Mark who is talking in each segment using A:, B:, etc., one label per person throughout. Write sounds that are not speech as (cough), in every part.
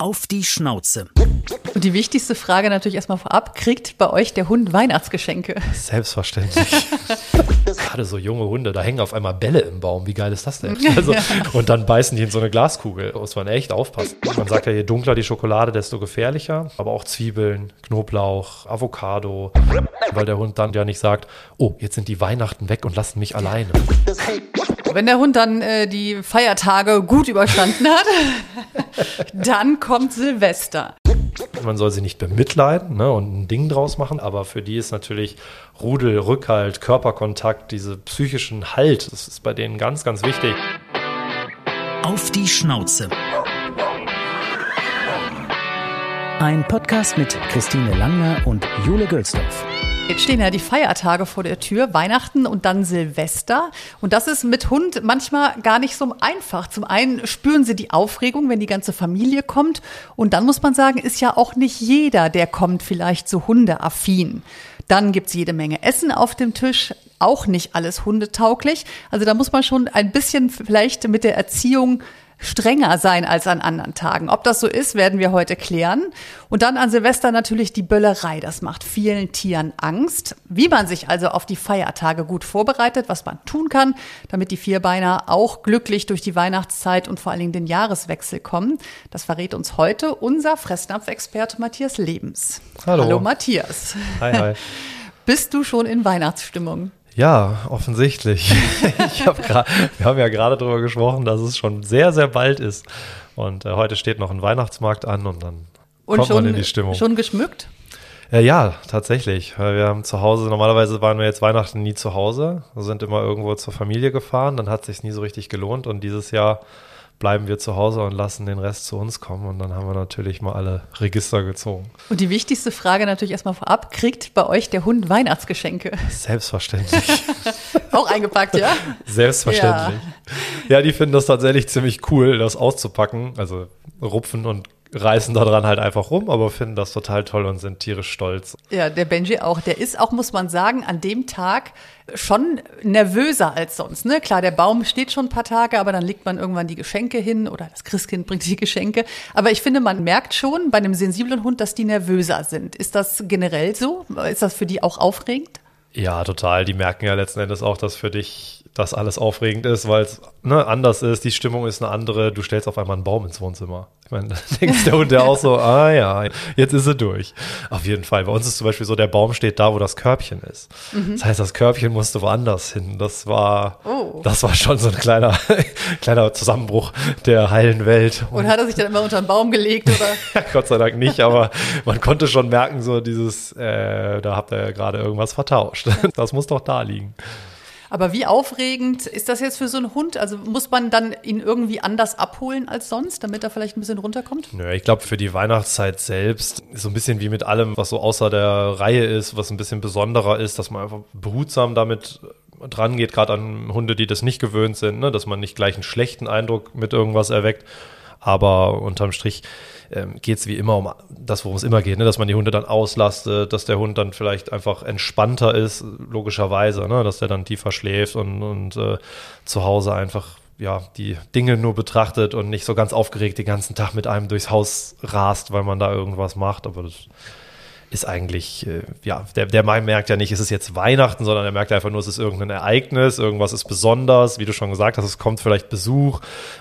A: Auf die Schnauze.
B: Und die wichtigste Frage natürlich erstmal vorab, kriegt bei euch der Hund Weihnachtsgeschenke?
C: Selbstverständlich. (laughs) Gerade so junge Hunde, da hängen auf einmal Bälle im Baum. Wie geil ist das denn? Also, ja. Und dann beißen die in so eine Glaskugel. Muss man echt aufpassen. Man sagt ja, je dunkler die Schokolade, desto gefährlicher. Aber auch Zwiebeln, Knoblauch, Avocado. Weil der Hund dann ja nicht sagt, oh, jetzt sind die Weihnachten weg und lassen mich alleine.
B: Wenn der Hund dann äh, die Feiertage gut überstanden hat, (laughs) dann kommt Silvester.
C: Man soll sie nicht bemitleiden ne, und ein Ding draus machen, aber für die ist natürlich Rudel, Rückhalt, Körperkontakt, diese psychischen Halt, das ist bei denen ganz, ganz wichtig.
A: Auf die Schnauze. Ein Podcast mit Christine Langner und Jule Gölsdorf.
B: Jetzt stehen ja die Feiertage vor der Tür, Weihnachten und dann Silvester. Und das ist mit Hund manchmal gar nicht so einfach. Zum einen spüren sie die Aufregung, wenn die ganze Familie kommt. Und dann muss man sagen, ist ja auch nicht jeder, der kommt, vielleicht so hundeaffin. Dann gibt's jede Menge Essen auf dem Tisch, auch nicht alles hundetauglich. Also da muss man schon ein bisschen vielleicht mit der Erziehung strenger sein als an anderen Tagen. Ob das so ist, werden wir heute klären. Und dann an Silvester natürlich die Böllerei. Das macht vielen Tieren Angst. Wie man sich also auf die Feiertage gut vorbereitet, was man tun kann, damit die Vierbeiner auch glücklich durch die Weihnachtszeit und vor allen Dingen den Jahreswechsel kommen, das verrät uns heute unser Fressnapf-Experte Matthias Lebens.
C: Hallo.
B: Hallo Matthias.
C: Hi, hi. (laughs)
B: Bist du schon in Weihnachtsstimmung?
C: Ja, offensichtlich. (laughs) hab grad, wir haben ja gerade darüber gesprochen, dass es schon sehr, sehr bald ist. Und äh, heute steht noch ein Weihnachtsmarkt an und dann und kommt schon, man in die Stimmung.
B: Schon geschmückt?
C: Äh, ja, tatsächlich. Wir haben zu Hause, normalerweise waren wir jetzt Weihnachten nie zu Hause, sind immer irgendwo zur Familie gefahren, dann hat es sich nie so richtig gelohnt und dieses Jahr bleiben wir zu Hause und lassen den Rest zu uns kommen. Und dann haben wir natürlich mal alle Register gezogen.
B: Und die wichtigste Frage natürlich erstmal vorab, kriegt bei euch der Hund Weihnachtsgeschenke?
C: Selbstverständlich. (laughs)
B: Auch eingepackt, ja?
C: Selbstverständlich. Ja. ja, die finden das tatsächlich ziemlich cool, das auszupacken. Also rupfen und reißen daran halt einfach rum, aber finden das total toll und sind tierisch stolz.
B: Ja, der Benji auch. Der ist auch, muss man sagen, an dem Tag schon nervöser als sonst. Ne? Klar, der Baum steht schon ein paar Tage, aber dann legt man irgendwann die Geschenke hin oder das Christkind bringt die Geschenke. Aber ich finde, man merkt schon bei einem sensiblen Hund, dass die nervöser sind. Ist das generell so? Ist das für die auch aufregend?
C: Ja, total. Die merken ja letzten Endes auch, dass für dich das alles aufregend ist, weil es ne, anders ist, die Stimmung ist eine andere, du stellst auf einmal einen Baum ins Wohnzimmer. Ich meine, (laughs) da denkt der Hund ja auch so, ah ja, jetzt ist er durch. Auf jeden Fall. Bei uns ist zum Beispiel so, der Baum steht da, wo das Körbchen ist. Mhm. Das heißt, das Körbchen musste woanders hin. Das war, oh. das war schon so ein kleiner, (laughs) kleiner Zusammenbruch der heilen Welt.
B: Und, Und hat er sich dann immer unter den Baum gelegt, oder? (laughs)
C: Gott sei Dank nicht, aber man konnte schon merken, so dieses, äh, da habt ihr ja gerade irgendwas vertauscht. Das muss doch da liegen.
B: Aber wie aufregend ist das jetzt für so einen Hund? Also muss man dann ihn irgendwie anders abholen als sonst, damit er vielleicht ein bisschen runterkommt?
C: Nö, ich glaube, für die Weihnachtszeit selbst so ein bisschen wie mit allem, was so außer der Reihe ist, was ein bisschen besonderer ist, dass man einfach behutsam damit dran geht, gerade an Hunde, die das nicht gewöhnt sind, ne? dass man nicht gleich einen schlechten Eindruck mit irgendwas erweckt. Aber unterm Strich ähm, geht es wie immer um das, worum es immer geht, ne? dass man die Hunde dann auslastet, dass der Hund dann vielleicht einfach entspannter ist, logischerweise, ne? dass der dann tiefer schläft und, und äh, zu Hause einfach ja, die Dinge nur betrachtet und nicht so ganz aufgeregt den ganzen Tag mit einem durchs Haus rast, weil man da irgendwas macht. Aber das ist eigentlich, äh, ja, der, der merkt ja nicht, es ist jetzt Weihnachten, sondern er merkt einfach nur, es ist irgendein Ereignis, irgendwas ist besonders, wie du schon gesagt hast, es kommt vielleicht Besuch,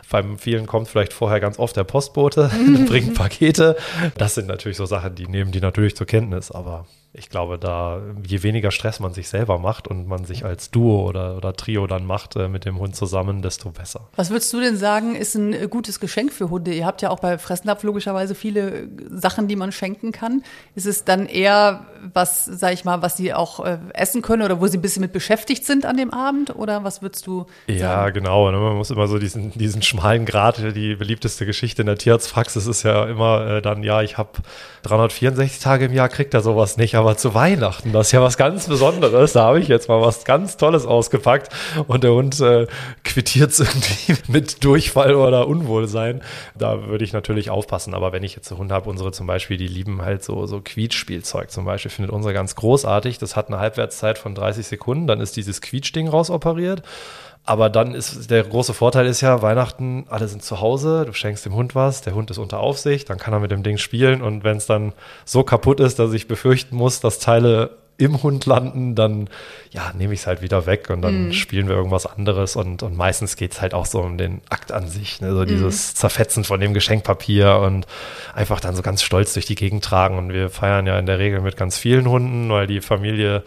C: bei vielen kommt vielleicht vorher ganz oft der Postbote, (laughs) bringt Pakete. Das sind natürlich so Sachen, die nehmen die natürlich zur Kenntnis, aber ich glaube, da je weniger Stress man sich selber macht und man sich als Duo oder, oder Trio dann macht äh, mit dem Hund zusammen, desto besser.
B: Was würdest du denn sagen, ist ein äh, gutes Geschenk für Hunde? Ihr habt ja auch bei Fressnapf logischerweise viele äh, Sachen, die man schenken kann. Ist es dann eher was, sag ich mal, was sie auch äh, essen können oder wo sie ein bisschen mit beschäftigt sind an dem Abend? Oder was würdest du sagen?
C: Ja, genau. Ne? Man muss immer so diesen, diesen schmalen Grad, die beliebteste Geschichte in der Tierarztpraxis ist ja immer äh, dann, ja, ich habe 364 Tage im Jahr, kriegt er sowas nicht aber zu Weihnachten, das ist ja was ganz Besonderes. Da habe ich jetzt mal was ganz Tolles ausgepackt und der Hund äh, quittiert es (laughs) irgendwie mit Durchfall oder Unwohlsein. Da würde ich natürlich aufpassen. Aber wenn ich jetzt einen Hund habe, unsere zum Beispiel, die lieben halt so, so Quietschspielzeug zum Beispiel findet unsere ganz großartig. Das hat eine Halbwertszeit von 30 Sekunden, dann ist dieses Quietschding rausoperiert. Aber dann ist der große Vorteil ist ja, Weihnachten, alle sind zu Hause, du schenkst dem Hund was, der Hund ist unter Aufsicht, dann kann er mit dem Ding spielen und wenn es dann so kaputt ist, dass ich befürchten muss, dass Teile im Hund landen, dann ja, nehme ich es halt wieder weg und dann mm. spielen wir irgendwas anderes und, und meistens geht es halt auch so um den Akt an sich, ne? so mm. dieses Zerfetzen von dem Geschenkpapier und einfach dann so ganz stolz durch die Gegend tragen und wir feiern ja in der Regel mit ganz vielen Hunden, weil die Familie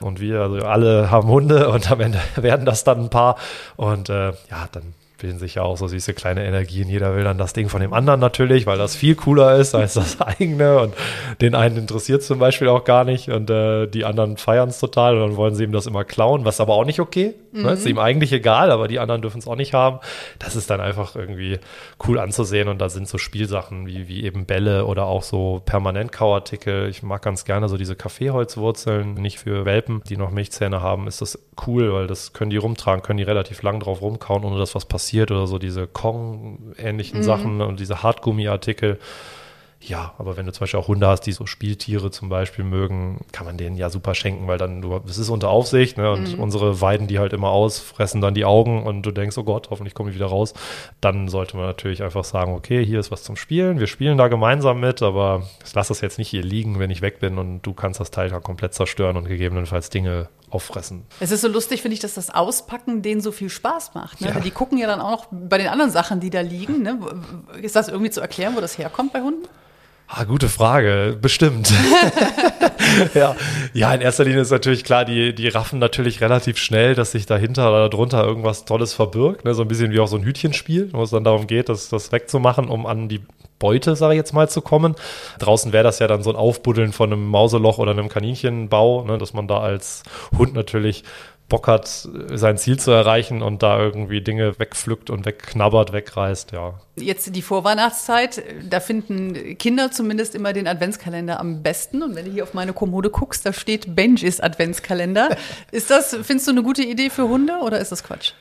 C: und wir, also alle haben Hunde und am Ende (laughs) werden das dann ein paar. Und äh, ja, dann bilden sich ja auch so süße kleine Energien. Jeder will dann das Ding von dem anderen natürlich, weil das viel cooler ist als das (laughs) eigene. Und den einen interessiert zum Beispiel auch gar nicht. Und äh, die anderen feiern es total und dann wollen sie ihm das immer klauen, was aber auch nicht okay. Mhm. Ne? Ist ihm eigentlich egal, aber die anderen dürfen es auch nicht haben. Das ist dann einfach irgendwie cool anzusehen. Und da sind so Spielsachen wie, wie eben Bälle oder auch so Permanentkauartikel. Ich mag ganz gerne so diese Kaffeeholzwurzeln, nicht für Welpen, die noch Milchzähne haben, ist das cool, weil das können die rumtragen, können die relativ lang drauf rumkauen, ohne dass was passiert passiert oder so diese Kong-ähnlichen mhm. Sachen und diese Hartgummi-Artikel. Ja, aber wenn du zum Beispiel auch Hunde hast, die so Spieltiere zum Beispiel mögen, kann man denen ja super schenken, weil dann du, es ist unter Aufsicht, ne? Und mhm. unsere weiden die halt immer aus, fressen dann die Augen und du denkst, oh Gott, hoffentlich komme ich wieder raus. Dann sollte man natürlich einfach sagen, okay, hier ist was zum Spielen, wir spielen da gemeinsam mit, aber ich lasse das jetzt nicht hier liegen, wenn ich weg bin und du kannst das Teil dann komplett zerstören und gegebenenfalls Dinge auffressen.
B: Es ist so lustig, finde ich, dass das Auspacken denen so viel Spaß macht. Ne? Ja. Die gucken ja dann auch noch bei den anderen Sachen, die da liegen. Ne? Ist das irgendwie zu erklären, wo das herkommt bei Hunden?
C: Ah, gute Frage, bestimmt. (laughs) ja. ja, in erster Linie ist natürlich klar, die, die raffen natürlich relativ schnell, dass sich dahinter oder darunter irgendwas Tolles verbirgt. Ne? So ein bisschen wie auch so ein Hütchenspiel, wo es dann darum geht, das, das wegzumachen, um an die Beute, sage ich jetzt mal, zu kommen. Draußen wäre das ja dann so ein Aufbuddeln von einem Mauseloch oder einem Kaninchenbau, ne? dass man da als Hund natürlich Bock hat, sein Ziel zu erreichen und da irgendwie Dinge wegpflückt und wegknabbert, wegreißt, ja.
B: Jetzt die Vorweihnachtszeit, da finden Kinder zumindest immer den Adventskalender am besten. Und wenn du hier auf meine Kommode guckst, da steht Benjis Adventskalender. ist das, findest du eine gute Idee für Hunde oder ist das Quatsch?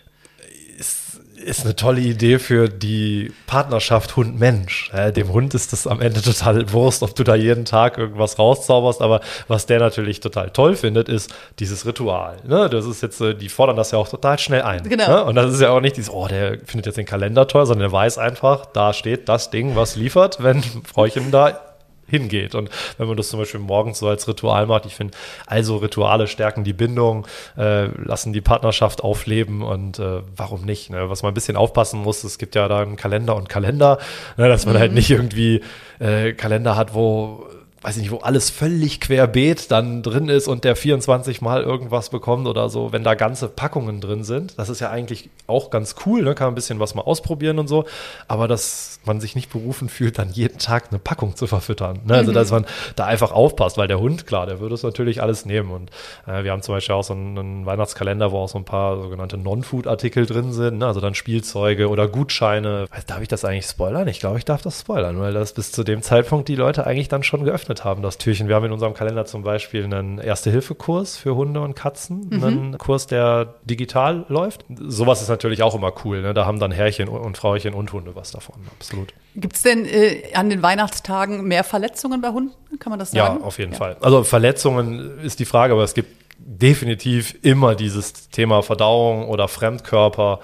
C: Ist eine tolle Idee für die Partnerschaft Hund-Mensch. Dem Hund ist das am Ende total Wurst, ob du da jeden Tag irgendwas rauszauberst, aber was der natürlich total toll findet, ist dieses Ritual. Ne? Das ist jetzt, äh, die fordern das ja auch total schnell ein. Genau. Ne? Und das ist ja auch nicht dieses, oh, der findet jetzt den Kalender toll, sondern der weiß einfach, da steht das Ding, was liefert, wenn Fräuchen da hingeht. Und wenn man das zum Beispiel morgens so als Ritual macht, ich finde, also Rituale stärken die Bindung, äh, lassen die Partnerschaft aufleben und äh, warum nicht? Ne? Was man ein bisschen aufpassen muss, es gibt ja da einen Kalender und Kalender, ne, dass man halt mhm. halt nicht irgendwie äh, Kalender hat, wo weiß ich nicht, wo alles völlig querbeet dann drin ist und der 24 Mal irgendwas bekommt oder so, wenn da ganze Packungen drin sind. Das ist ja eigentlich auch ganz cool, ne? kann man ein bisschen was mal ausprobieren und so, aber dass man sich nicht berufen fühlt, dann jeden Tag eine Packung zu verfüttern. Ne? Also, mhm. dass man da einfach aufpasst, weil der Hund, klar, der würde es natürlich alles nehmen und äh, wir haben zum Beispiel auch so einen, einen, Weihnachtskalender, wo auch so ein paar sogenannte Non-Food-Artikel drin sind, ne? also dann Spielzeuge oder Gutscheine. Darf ich das eigentlich spoilern? Ich glaube, ich darf das spoilern, weil das bis zu dem Zeitpunkt die Leute eigentlich dann schon geöffnet geöffnet haben, das Türchen. Wir haben in unserem Kalender zum Beispiel einen Erste-Hilfe-Kurs für Hunde und Katzen, mhm. einen Kurs, der digital läuft. Sowas ist natürlich auch immer cool. Ne? Da haben dann Herrchen und Frauchen und Hunde was davon, absolut.
B: Gibt es denn äh, an den Weihnachtstagen mehr Verletzungen bei Hunden? Kann man das sagen?
C: Ja, auf jeden ja. Fall. Also Verletzungen ist die Frage, aber es gibt definitiv immer dieses Thema Verdauung oder Fremdkörper.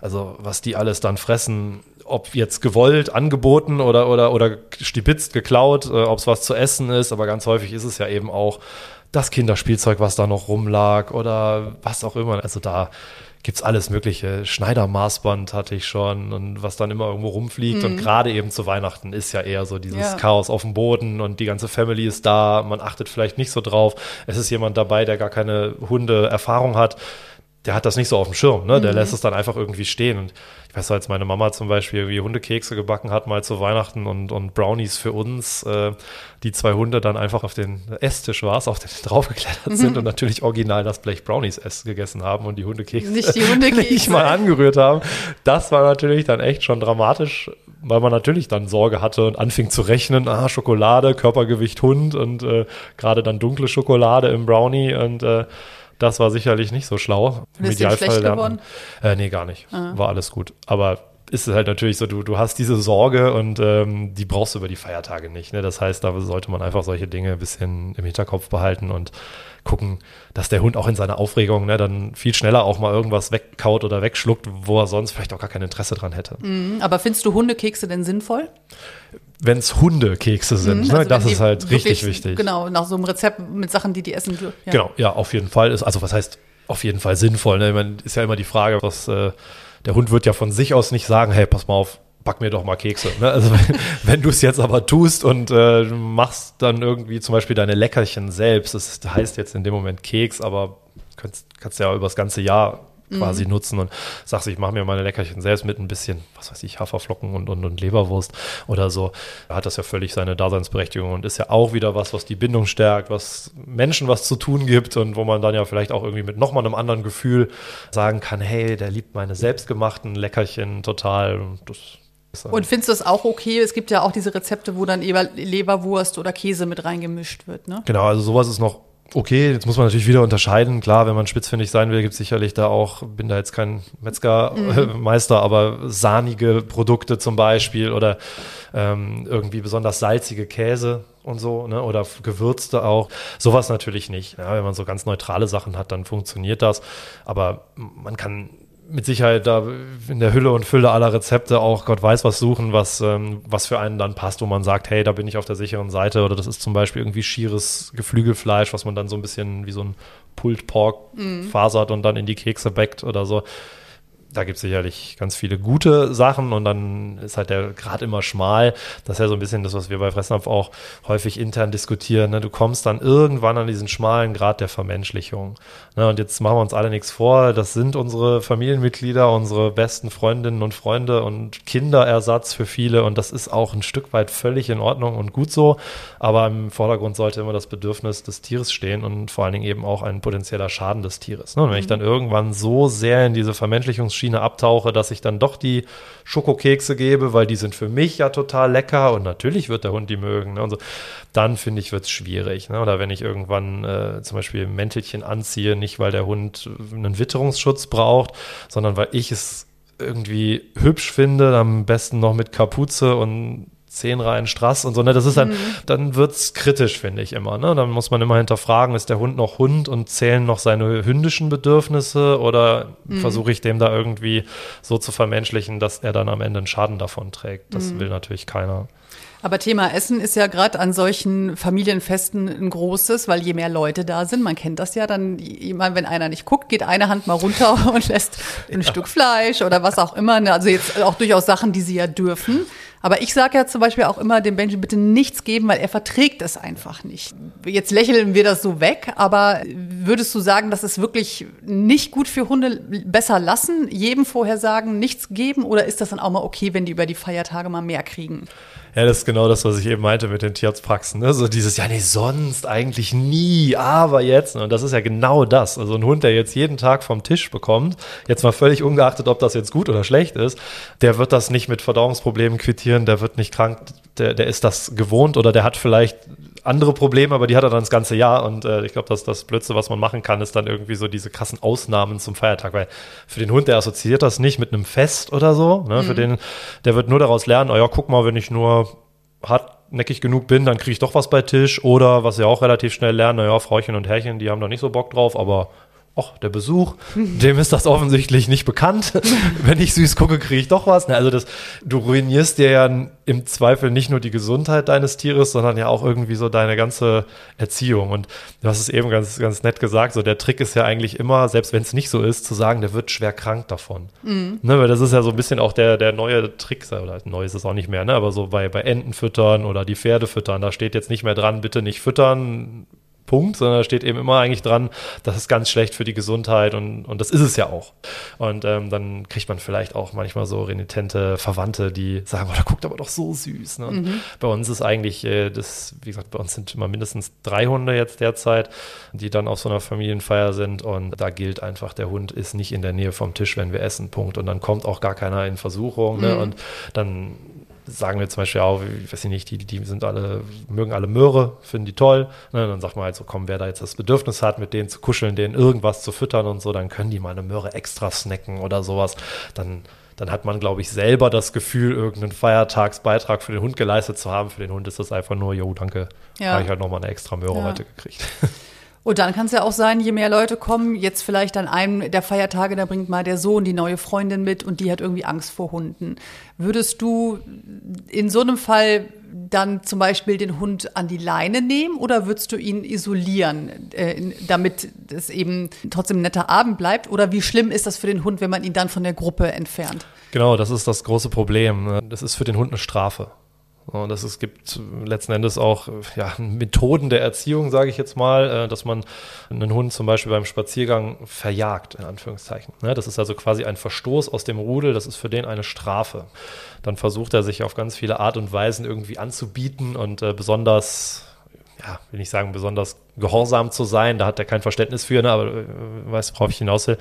C: Also was die alles dann fressen, ob jetzt gewollt, angeboten oder, oder, oder stibitzt, geklaut, äh, ob es was zu essen ist, aber ganz häufig ist es ja eben auch das Kinderspielzeug, was da noch rumlag oder was auch immer. Also da gibt es alles mögliche. Schneidermaßband hatte ich schon und was dann immer irgendwo rumfliegt. Mhm. Und gerade eben zu Weihnachten ist ja eher so dieses ja. Chaos auf dem Boden und die ganze Family ist da. Man achtet vielleicht nicht so drauf. Es ist jemand dabei, der gar keine Hunde-Erfahrung hat. Der hat das nicht so auf dem Schirm, ne? Der mhm. lässt es dann einfach irgendwie stehen. Und ich weiß, als meine Mama zum Beispiel irgendwie Hundekekse gebacken hat, mal zu Weihnachten und, und Brownies für uns, äh, die zwei Hunde dann einfach auf den Esstisch war, auf den (laughs) draufgeklettert sind und natürlich original das Blech Brownies ess gegessen haben und die Hundekekse
B: nicht, die Hundekekse. (laughs)
C: nicht mal angerührt haben. Das war natürlich dann echt schon dramatisch, weil man natürlich dann Sorge hatte und anfing zu rechnen, ah, Schokolade, Körpergewicht Hund und äh, gerade dann dunkle Schokolade im Brownie und äh, das war sicherlich nicht so schlau.
B: Im Idealfall schlecht geworden?
C: Äh, nee, gar nicht. Ah. War alles gut. Aber ist es halt natürlich so, du, du hast diese Sorge und ähm, die brauchst du über die Feiertage nicht. Ne? Das heißt, da sollte man einfach solche Dinge ein bisschen im Hinterkopf behalten und gucken, dass der Hund auch in seiner Aufregung ne, dann viel schneller auch mal irgendwas wegkaut oder wegschluckt, wo er sonst vielleicht auch gar kein Interesse dran hätte.
B: Mhm, aber findest du Hundekekse denn sinnvoll?
C: Wenn es Hundekekse sind, mhm, also ne, das ist halt richtig wichtig.
B: Genau, nach so einem Rezept mit Sachen, die die essen.
C: Ja. Genau, ja, auf jeden Fall. Ist, also was heißt auf jeden Fall sinnvoll? Ne? Ich meine, ist ja immer die Frage, was äh, der Hund wird ja von sich aus nicht sagen, hey, pass mal auf, back mir doch mal Kekse. Ne? Also (laughs) wenn, wenn du es jetzt aber tust und äh, machst dann irgendwie zum Beispiel deine Leckerchen selbst, das heißt jetzt in dem Moment Keks, aber kannst, kannst ja über das ganze Jahr quasi mhm. nutzen und sagst, ich mache mir meine Leckerchen selbst mit ein bisschen, was weiß ich, Haferflocken und, und, und Leberwurst oder so, da hat das ja völlig seine Daseinsberechtigung und ist ja auch wieder was, was die Bindung stärkt, was Menschen was zu tun gibt und wo man dann ja vielleicht auch irgendwie mit nochmal einem anderen Gefühl sagen kann, hey, der liebt meine selbstgemachten Leckerchen total und das
B: und findest du das auch okay? Es gibt ja auch diese Rezepte, wo dann Leberwurst oder Käse mit reingemischt wird, ne?
C: Genau, also sowas ist noch okay, jetzt muss man natürlich wieder unterscheiden. Klar, wenn man spitzfindig sein will, gibt es sicherlich da auch, bin da jetzt kein Metzgermeister, mhm. aber sahnige Produkte zum Beispiel oder ähm, irgendwie besonders salzige Käse und so, ne? oder gewürzte auch. Sowas natürlich nicht. Ja, wenn man so ganz neutrale Sachen hat, dann funktioniert das. Aber man kann mit Sicherheit da in der Hülle und Fülle aller Rezepte auch Gott weiß was suchen, was, ähm, was für einen dann passt, wo man sagt, hey, da bin ich auf der sicheren Seite oder das ist zum Beispiel irgendwie schieres Geflügelfleisch, was man dann so ein bisschen wie so ein Pulled Pork mm. fasert und dann in die Kekse backt oder so da gibt es sicherlich ganz viele gute Sachen und dann ist halt der Grad immer schmal. Das ist ja so ein bisschen das, was wir bei Fressnapf auch häufig intern diskutieren. Ne? Du kommst dann irgendwann an diesen schmalen Grad der Vermenschlichung. Ne? Und jetzt machen wir uns alle nichts vor. Das sind unsere Familienmitglieder, unsere besten Freundinnen und Freunde und Kinderersatz für viele. Und das ist auch ein Stück weit völlig in Ordnung und gut so. Aber im Vordergrund sollte immer das Bedürfnis des Tieres stehen und vor allen Dingen eben auch ein potenzieller Schaden des Tieres. Ne? Und wenn ich mhm. dann irgendwann so sehr in diese Vermenschlichungs Schiene abtauche, dass ich dann doch die Schokokekse gebe, weil die sind für mich ja total lecker und natürlich wird der Hund die mögen. Ne? Und so. Dann finde ich, wird es schwierig. Ne? Oder wenn ich irgendwann äh, zum Beispiel Mäntelchen anziehe, nicht weil der Hund einen Witterungsschutz braucht, sondern weil ich es irgendwie hübsch finde, am besten noch mit Kapuze und zehn Reihen Strass und so. Ne? Das ist dann, mhm. dann wird's kritisch, finde ich immer. Ne? Dann muss man immer hinterfragen, ist der Hund noch Hund und zählen noch seine hündischen Bedürfnisse oder mhm. versuche ich dem da irgendwie so zu vermenschlichen, dass er dann am Ende einen Schaden davon trägt. Das mhm. will natürlich keiner.
B: Aber Thema Essen ist ja gerade an solchen Familienfesten ein großes, weil je mehr Leute da sind, man kennt das ja, dann, wenn einer nicht guckt, geht eine Hand mal runter (laughs) und lässt ein ja. Stück Fleisch oder was auch immer. Ne? Also jetzt auch durchaus Sachen, die sie ja dürfen. Aber ich sage ja zum Beispiel auch immer dem Benji bitte nichts geben, weil er verträgt es einfach nicht. Jetzt lächeln wir das so weg, aber würdest du sagen, das ist wirklich nicht gut für Hunde? Besser lassen, jedem vorher sagen, nichts geben oder ist das dann auch mal okay, wenn die über die Feiertage mal mehr kriegen?
C: Ja, das ist genau das, was ich eben meinte mit den Tierarztpraxen. Ne? So dieses, ja, nee, sonst eigentlich nie, aber jetzt. Und das ist ja genau das. Also ein Hund, der jetzt jeden Tag vom Tisch bekommt, jetzt mal völlig ungeachtet, ob das jetzt gut oder schlecht ist, der wird das nicht mit Verdauungsproblemen quittieren, der wird nicht krank, der, der ist das gewohnt oder der hat vielleicht andere Probleme, aber die hat er dann das ganze Jahr. Und äh, ich glaube, dass das Blödste, was man machen kann, ist dann irgendwie so diese krassen Ausnahmen zum Feiertag. Weil für den Hund, der assoziiert das nicht mit einem Fest oder so. Ne? Mhm. Für den, der wird nur daraus lernen, oh ja, guck mal, wenn ich nur hartnäckig genug bin, dann kriege ich doch was bei Tisch. Oder was sie auch relativ schnell lernen, naja, Frauchen und Herrchen, die haben da nicht so Bock drauf, aber ach, der Besuch, dem ist das offensichtlich nicht bekannt. (laughs) Wenn ich süß gucke, kriege ich doch was. Also das, du ruinierst dir ja im Zweifel nicht nur die Gesundheit deines Tieres, sondern ja auch irgendwie so deine ganze Erziehung. Und du hast es eben ganz, ganz nett gesagt, so der Trick ist ja eigentlich immer, selbst wenn es nicht so ist, zu sagen, der wird schwer krank davon. Mhm. Ne, weil das ist ja so ein bisschen auch der, der neue Trick, oder neu ist es auch nicht mehr, ne? aber so bei, bei Enten füttern oder die Pferde füttern, da steht jetzt nicht mehr dran, bitte nicht füttern, Punkt, sondern da steht eben immer eigentlich dran, das ist ganz schlecht für die Gesundheit und, und das ist es ja auch. Und ähm, dann kriegt man vielleicht auch manchmal so renitente Verwandte, die sagen, oh, der guckt aber doch so süß. Ne? Mhm. Bei uns ist eigentlich äh, das, wie gesagt, bei uns sind immer mindestens drei Hunde jetzt derzeit, die dann auf so einer Familienfeier sind und da gilt einfach, der Hund ist nicht in der Nähe vom Tisch, wenn wir essen, Punkt. Und dann kommt auch gar keiner in Versuchung ne? mhm. und dann sagen wir zum Beispiel auch, ich weiß nicht, die, die sind alle, mögen alle Möhre, finden die toll. Ne? Dann sagt man halt so, komm, wer da jetzt das Bedürfnis hat, mit denen zu kuscheln, denen irgendwas zu füttern und so, dann können die mal eine Möhre extra snacken oder sowas. Dann dann hat man, glaube ich, selber das Gefühl, irgendeinen Feiertagsbeitrag für den Hund geleistet zu haben. Für den Hund ist das einfach nur, jo, danke,
B: Ja.
C: habe ich halt nochmal eine extra Möhre
B: Ja.
C: heute gekriegt. (laughs)
B: Und dann kann es ja auch sein, je mehr Leute kommen, jetzt vielleicht an einem der Feiertage, da bringt mal der Sohn die neue Freundin mit und die hat irgendwie Angst vor Hunden. Würdest du in so einem Fall dann zum Beispiel den Hund an die Leine nehmen oder würdest du ihn isolieren, äh, damit es eben trotzdem ein netter Abend bleibt? Oder wie schlimm ist das für den Hund, wenn man ihn dann von der Gruppe entfernt?
C: Genau, das ist das große Problem. Das ist für den Hund eine Strafe. Und das es gibt letzten Endes auch ja, Methoden der Erziehung, sage ich jetzt mal, äh, dass man einen Hund zum Beispiel beim Spaziergang verjagt, in Anführungszeichen. Ne, Das ist also quasi ein Verstoß aus dem Rudel, das ist für den eine Strafe. Dann versucht er sich auf ganz viele Art und Weisen irgendwie anzubieten und äh, besonders ja, will nicht sagen, besonders gehorsam zu sein. Da hat er kein Verständnis für, ne, aber äh, weiß, worauf ich hinaus will.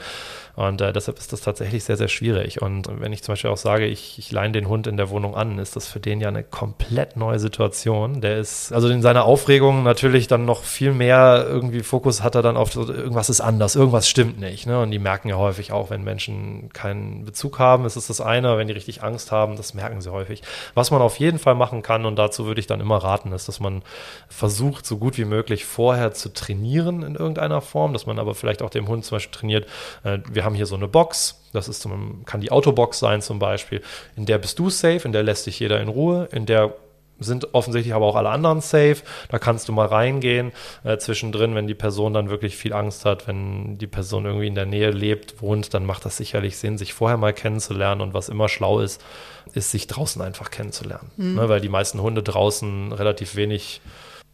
C: Und äh, deshalb ist das tatsächlich sehr, sehr schwierig. Und wenn ich zum Beispiel auch sage, ich, ich leine den Hund in der Wohnung an, ist das für den ja eine komplett neue Situation. Der ist, also in seiner Aufregung natürlich dann noch viel mehr irgendwie Fokus hat er dann auf irgendwas ist anders, irgendwas stimmt nicht. Ne? Und die merken ja häufig auch, wenn Menschen keinen Bezug haben, ist es das eine, wenn die richtig Angst haben, das merken sie häufig. Was man auf jeden Fall machen kann, und dazu würde ich dann immer raten, ist, dass man versucht, so gut wie möglich vorher zu trainieren in irgendeiner Form, dass man aber vielleicht auch dem Hund zum Beispiel trainiert, äh, wir haben hier so eine Box, das ist zum, kann die Autobox sein zum Beispiel, in der bist du safe, in der lässt dich jeder in Ruhe, in der sind offensichtlich aber auch alle anderen safe. Da kannst du mal reingehen äh, zwischendrin, wenn die Person dann wirklich viel Angst hat, wenn die Person irgendwie in der Nähe lebt, wohnt, dann macht das sicherlich Sinn, sich vorher mal kennenzulernen. Und was immer schlau ist, ist, sich draußen einfach kennenzulernen. Ne, weil die meisten Hunde draußen relativ wenig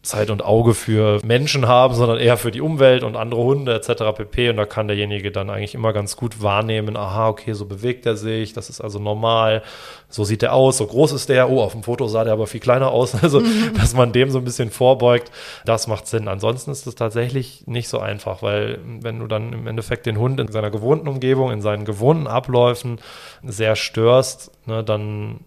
C: Zeit und Auge für Menschen haben, sondern eher für die Umwelt und andere Hunde etc. pp. Und da kann derjenige dann eigentlich immer ganz gut wahrnehmen, aha, okay, so bewegt er sich, das ist also normal, so sieht er aus, so groß ist der, oh, auf dem Foto sah der aber viel kleiner aus, (laughs) also dass man dem so ein bisschen vorbeugt, das macht Sinn. Ansonsten ist es tatsächlich nicht so einfach, weil wenn du dann im Endeffekt den Hund in seiner gewohnten Umgebung, in seinen gewohnten Abläufen sehr störst, ne, dann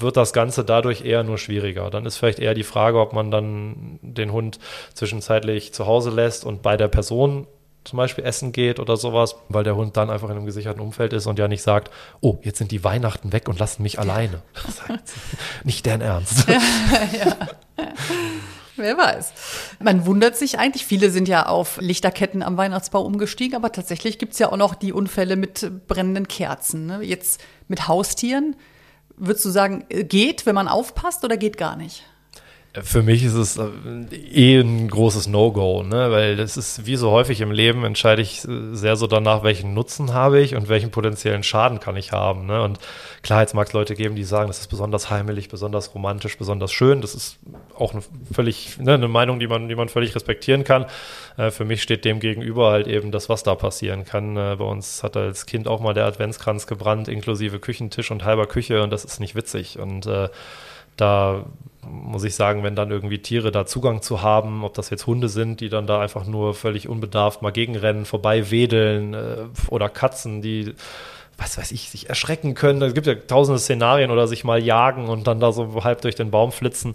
C: wird das Ganze dadurch eher nur schwieriger. Dann ist vielleicht eher die Frage, ob man dann den Hund zwischenzeitlich zu Hause lässt und bei der Person zum Beispiel essen geht oder sowas, weil der Hund dann einfach in einem gesicherten Umfeld ist und ja nicht sagt, oh, jetzt sind die Weihnachten weg und lassen mich alleine. (laughs) Nicht deren Ernst. (laughs)
B: Wer weiß. Man wundert sich eigentlich, viele sind ja auf Lichterketten am Weihnachtsbau umgestiegen, aber tatsächlich gibt's ja auch noch die Unfälle mit brennenden Kerzen. Ne? Jetzt mit Haustieren, würdest du sagen, äh, geht, wenn man aufpasst oder geht gar nicht?
C: Für mich ist es äh, eh ein großes No-Go, ne? weil das ist wie so häufig im Leben, entscheide ich äh, sehr so danach, welchen Nutzen habe ich und welchen potenziellen Schaden kann ich haben. Ne? Und klar, jetzt mag es Leute geben, die sagen, das ist besonders heimelig, besonders romantisch, besonders schön. Das ist auch eine völlig, ne, eine Meinung, die man, die man völlig respektieren kann. Äh, für mich steht dem gegenüber halt eben das, was da passieren kann. Äh, bei uns hat als Kind auch mal der Adventskranz gebrannt, inklusive Küchentisch und halber Küche und das ist nicht witzig. Und äh, da muss ich sagen, wenn dann irgendwie Tiere da Zugang zu haben, ob das jetzt Hunde sind, die dann da einfach nur völlig unbedarft mal gegenrennen, vorbei wedeln äh, oder Katzen, die was weiß ich, sich erschrecken können. Es gibt ja tausende Szenarien oder sich mal jagen und dann da so halb durch den Baum flitzen.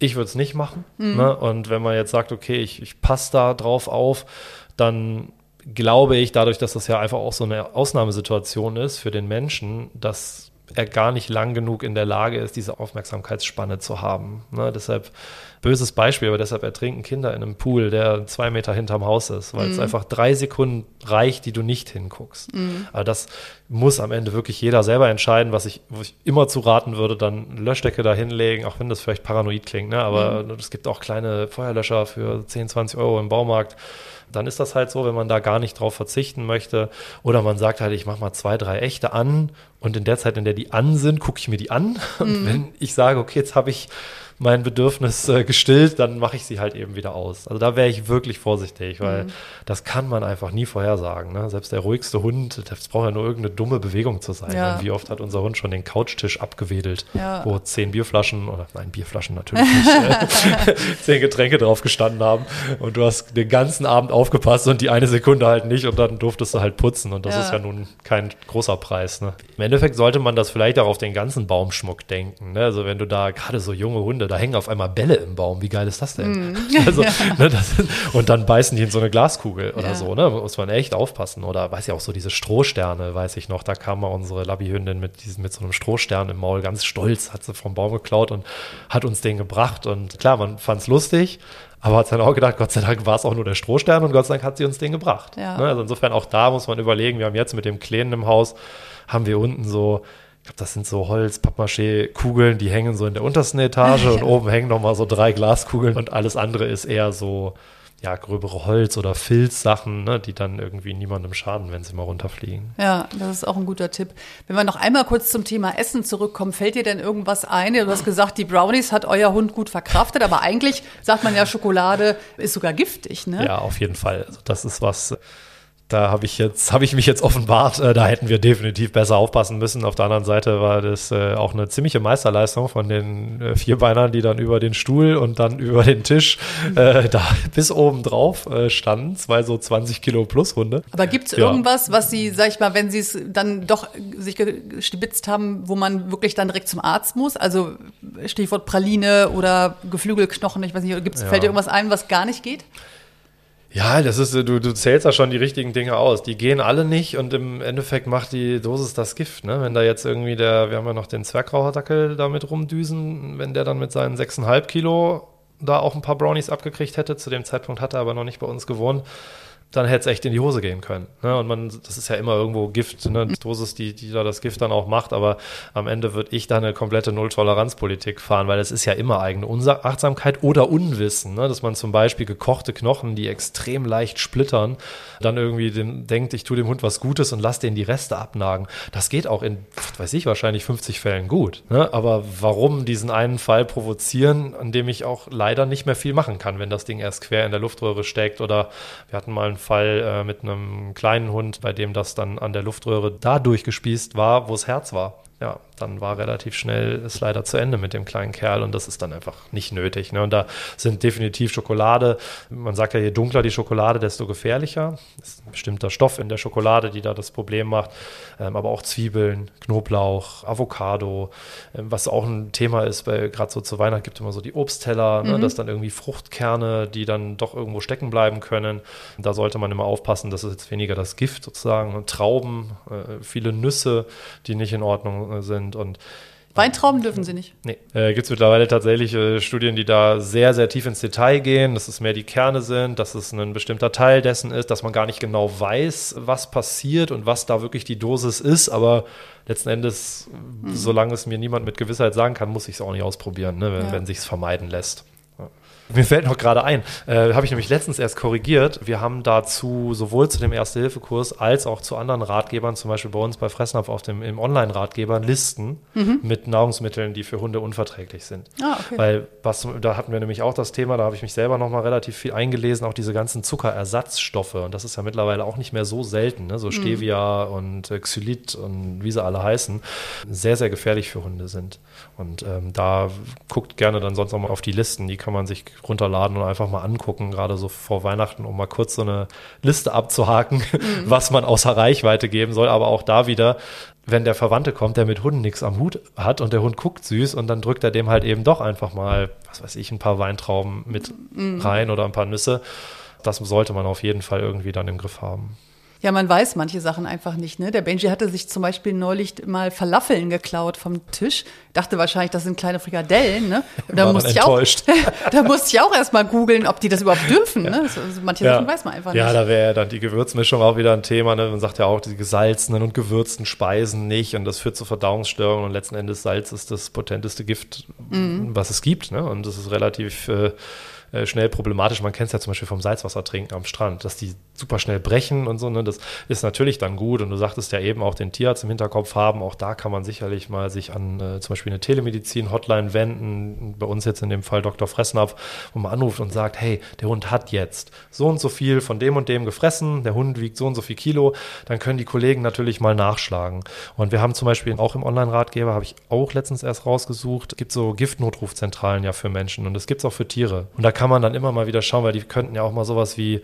C: Ich würde es nicht machen. Ne? Und wenn man jetzt sagt, okay, ich, ich passe da drauf auf, dann glaube ich, dadurch, dass das ja einfach auch so eine Ausnahmesituation ist für den Menschen, dass er gar nicht lang genug in der Lage ist, diese Aufmerksamkeitsspanne zu haben. Ne? Deshalb, böses Beispiel, aber deshalb ertrinken Kinder in einem Pool, der zwei Meter hinterm Haus ist, weil es einfach drei Sekunden reicht, die du nicht hinguckst. Aber das muss am Ende wirklich jeder selber entscheiden, was ich, wo ich immer zu raten würde, dann Löschdecke da hinlegen, auch wenn das vielleicht paranoid klingt, ne? aber es gibt auch kleine Feuerlöscher für 10, 20 Euro im Baumarkt dann ist das halt so, wenn man da gar nicht drauf verzichten möchte. Oder man sagt halt, ich mache mal zwei, drei echte an und in der Zeit, in der die an sind, gucke ich mir die an. Und wenn ich sage, okay, jetzt habe ich mein Bedürfnis äh, gestillt, dann mache ich sie halt eben wieder aus. Also da wäre ich wirklich vorsichtig, weil das kann man einfach nie vorhersagen. Ne? Selbst der ruhigste Hund, das braucht ja nur irgendeine dumme Bewegung zu sein.
B: Ja.
C: Wie oft hat unser Hund schon den Couchtisch abgewedelt,
B: Ja.
C: wo zehn Bierflaschen, oder nein, Bierflaschen natürlich nicht, äh, (laughs) zehn Getränke drauf gestanden haben und du hast den ganzen Abend aufgepasst und die eine Sekunde halt nicht und dann durftest du halt putzen und das
B: Ja.
C: ist ja nun kein großer Preis. Ne? Im Endeffekt sollte man das vielleicht auch auf den ganzen Baumschmuck denken. Ne? Also wenn du da gerade so junge Hunde, da hängen auf einmal Bälle im Baum. Wie geil ist das denn? Mm. (laughs) Also, ja. ne, das und dann beißen die in so eine Glaskugel oder ja. so, ne? Muss man echt aufpassen. Oder weiß ja auch so diese Strohsterne, weiß ich noch, da kam mal unsere Labbyhündin mit diesem, mit so einem Strohstern im Maul, ganz stolz, hat sie vom Baum geklaut und hat uns den gebracht. Und klar, man fand es lustig, aber hat dann auch gedacht, Gott sei Dank war es auch nur der Strohstern und Gott sei Dank hat sie uns den gebracht. Ja. Ne? Also insofern auch da muss man überlegen, wir haben jetzt mit dem Kleinen im Haus, haben wir unten so, ich glaube, das sind so Holz, Pappmaché-Kugeln, die hängen so in der untersten Etage und oben hängen nochmal so drei Glaskugeln und alles andere ist eher so ja, gröbere Holz- oder Filzsachen, ne, die dann irgendwie niemandem schaden, wenn sie mal runterfliegen.
B: Ja, das ist auch ein guter Tipp. Wenn wir noch einmal kurz zum Thema Essen zurückkommen, fällt dir denn irgendwas ein? Du hast gesagt, die Brownies hat euer Hund gut verkraftet, aber eigentlich sagt man ja, Schokolade ist sogar giftig, ne?
C: Ja, auf jeden Fall. Also das ist was, da habe ich jetzt, habe ich mich jetzt offenbart, äh, da hätten wir definitiv besser aufpassen müssen. Auf der anderen Seite war das äh, auch eine ziemliche Meisterleistung von den äh, Vierbeinern, die dann über den Stuhl und dann über den Tisch äh, da bis oben drauf äh, standen. Zwei so 20 Kilo plus Hunde.
B: Aber gibt es ja. irgendwas, was sie, sag ich mal, wenn sie es dann doch sich gestibitzt haben, wo man wirklich dann direkt zum Arzt muss? Also Stichwort Praline oder Geflügelknochen, ich weiß nicht, gibt's, ja. fällt dir irgendwas ein, was gar nicht geht?
C: Ja, das ist, du, du zählst da schon die richtigen Dinge aus. Die gehen alle nicht und im Endeffekt macht die Dosis das Gift. Ne? Wenn da jetzt irgendwie der, wir haben ja noch den Zwergraucherdackel damit rumdüsen, wenn der dann mit seinen 6,5 Kilo da auch ein paar Brownies abgekriegt hätte, zu dem Zeitpunkt hat er aber noch nicht bei uns gewohnt, dann hätte es echt in die Hose gehen können. Ne? Und man, das ist ja immer irgendwo Gift, ne? Die Dosis, die, die da das Gift dann auch macht, aber am Ende würde ich da eine komplette Null-Toleranz-Politik fahren, weil es ist ja immer eigene Unachtsamkeit oder Unwissen, ne? dass man zum Beispiel gekochte Knochen, die extrem leicht splittern, dann irgendwie dem, denkt, ich tue dem Hund was Gutes und lasse den die Reste abnagen. Das geht auch in, weiß ich, wahrscheinlich 50 Fällen gut. Ne? Aber warum diesen einen Fall provozieren, an dem ich auch leider nicht mehr viel machen kann, wenn das Ding erst quer in der Luftröhre steckt oder wir hatten mal einen Fall äh, mit einem kleinen Hund, bei dem das dann an der Luftröhre da durchgespießt war, wo das Herz war ja, dann war relativ schnell es leider zu Ende mit dem kleinen Kerl und das ist dann einfach nicht nötig. Ne? Und da sind definitiv Schokolade, man sagt ja, je dunkler die Schokolade, desto gefährlicher. Das ist ein bestimmter Stoff in der Schokolade, die da das Problem macht. Ähm, aber auch Zwiebeln, Knoblauch, Avocado, ähm, was auch ein Thema ist, weil gerade so zu Weihnachten gibt es immer so die Obstteller, ne? mhm. ne? dass dann irgendwie Fruchtkerne, die dann doch irgendwo stecken bleiben können. Da sollte man immer aufpassen, das ist jetzt weniger das Gift sozusagen. Und Trauben, äh, viele Nüsse, die nicht in Ordnung sind und
B: Weintrauben dürfen sie nicht.
C: Nee. Äh, Gibt es mittlerweile tatsächlich äh, Studien, die da sehr, sehr tief ins Detail gehen, dass es mehr die Kerne sind, dass es ein bestimmter Teil dessen ist, dass man gar nicht genau weiß, was passiert und was da wirklich die Dosis ist. Aber letzten Endes, mhm. solange es mir niemand mit Gewissheit sagen kann, muss ich es auch nicht ausprobieren, ne, wenn, ja. wenn sich es vermeiden lässt. Mir fällt noch gerade ein, äh, habe ich nämlich letztens erst korrigiert. Wir haben dazu sowohl zu dem Erste-Hilfe-Kurs als auch zu anderen Ratgebern, zum Beispiel bei uns bei Fressnapf auf dem im Online-Ratgeber, Listen mhm. mit Nahrungsmitteln, die für Hunde unverträglich sind. Ah, okay. Weil was, da hatten wir nämlich auch das Thema, da habe ich mich selber noch mal relativ viel eingelesen, auch diese ganzen Zuckerersatzstoffe. Und das ist ja mittlerweile auch nicht mehr so selten, ne? so mhm. Stevia und äh, Xylit und wie sie alle heißen, sehr, sehr gefährlich für Hunde sind. Und ähm, da guckt gerne dann sonst auch mal auf die Listen, die kann man sich runterladen und einfach mal angucken, gerade so vor Weihnachten, um mal kurz so eine Liste abzuhaken, mhm. (laughs) was man außer Reichweite geben soll. Aber auch da wieder, wenn der Verwandte kommt, der mit Hunden nichts am Hut hat und der Hund guckt süß und dann drückt er dem halt eben doch einfach mal, was weiß ich, ein paar Weintrauben mit mhm. rein oder ein paar Nüsse. Das sollte man auf jeden Fall irgendwie dann im Griff haben.
B: Ja, man weiß manche Sachen einfach nicht. Ne? Der Benji hatte sich zum Beispiel neulich mal Falafeln geklaut vom Tisch. Dachte wahrscheinlich, das sind kleine Frikadellen. Ne? (laughs) (laughs) Da musste, ich auch, da musste ich auch erstmal googeln, ob die das überhaupt dürfen. Ne? Also manche ja. Sachen weiß man einfach
C: ja,
B: nicht.
C: Ja, da wäre ja dann die Gewürzmischung auch wieder ein Thema. Ne? Man sagt ja auch, die gesalzenen und gewürzten Speisen nicht. Und das führt zu Verdauungsstörungen. Und letzten Endes Salz ist das potenteste Gift, mhm. was es gibt. Ne? Und das ist relativ... Äh, äh, schnell problematisch. Man kennt es ja zum Beispiel vom Salzwasser trinken am Strand, dass die super schnell brechen und so. Ne? Das ist natürlich dann gut. Und du sagtest ja eben auch den Tierarzt im Hinterkopf haben. Auch da kann man sicherlich mal sich an äh, zum Beispiel eine Telemedizin-Hotline wenden. Bei uns jetzt in dem Fall Dr. Fressnapf, wo man anruft und sagt, hey, der Hund hat jetzt so und so viel von dem und dem gefressen. Der Hund wiegt so und so viel Kilo. Dann können die Kollegen natürlich mal nachschlagen. Und wir haben zum Beispiel auch im Online-Ratgeber, habe ich auch letztens erst rausgesucht, gibt so Giftnotrufzentralen ja für Menschen und das gibt es auch für Tiere. Und da kann man dann immer mal wieder schauen, weil die könnten ja auch mal sowas wie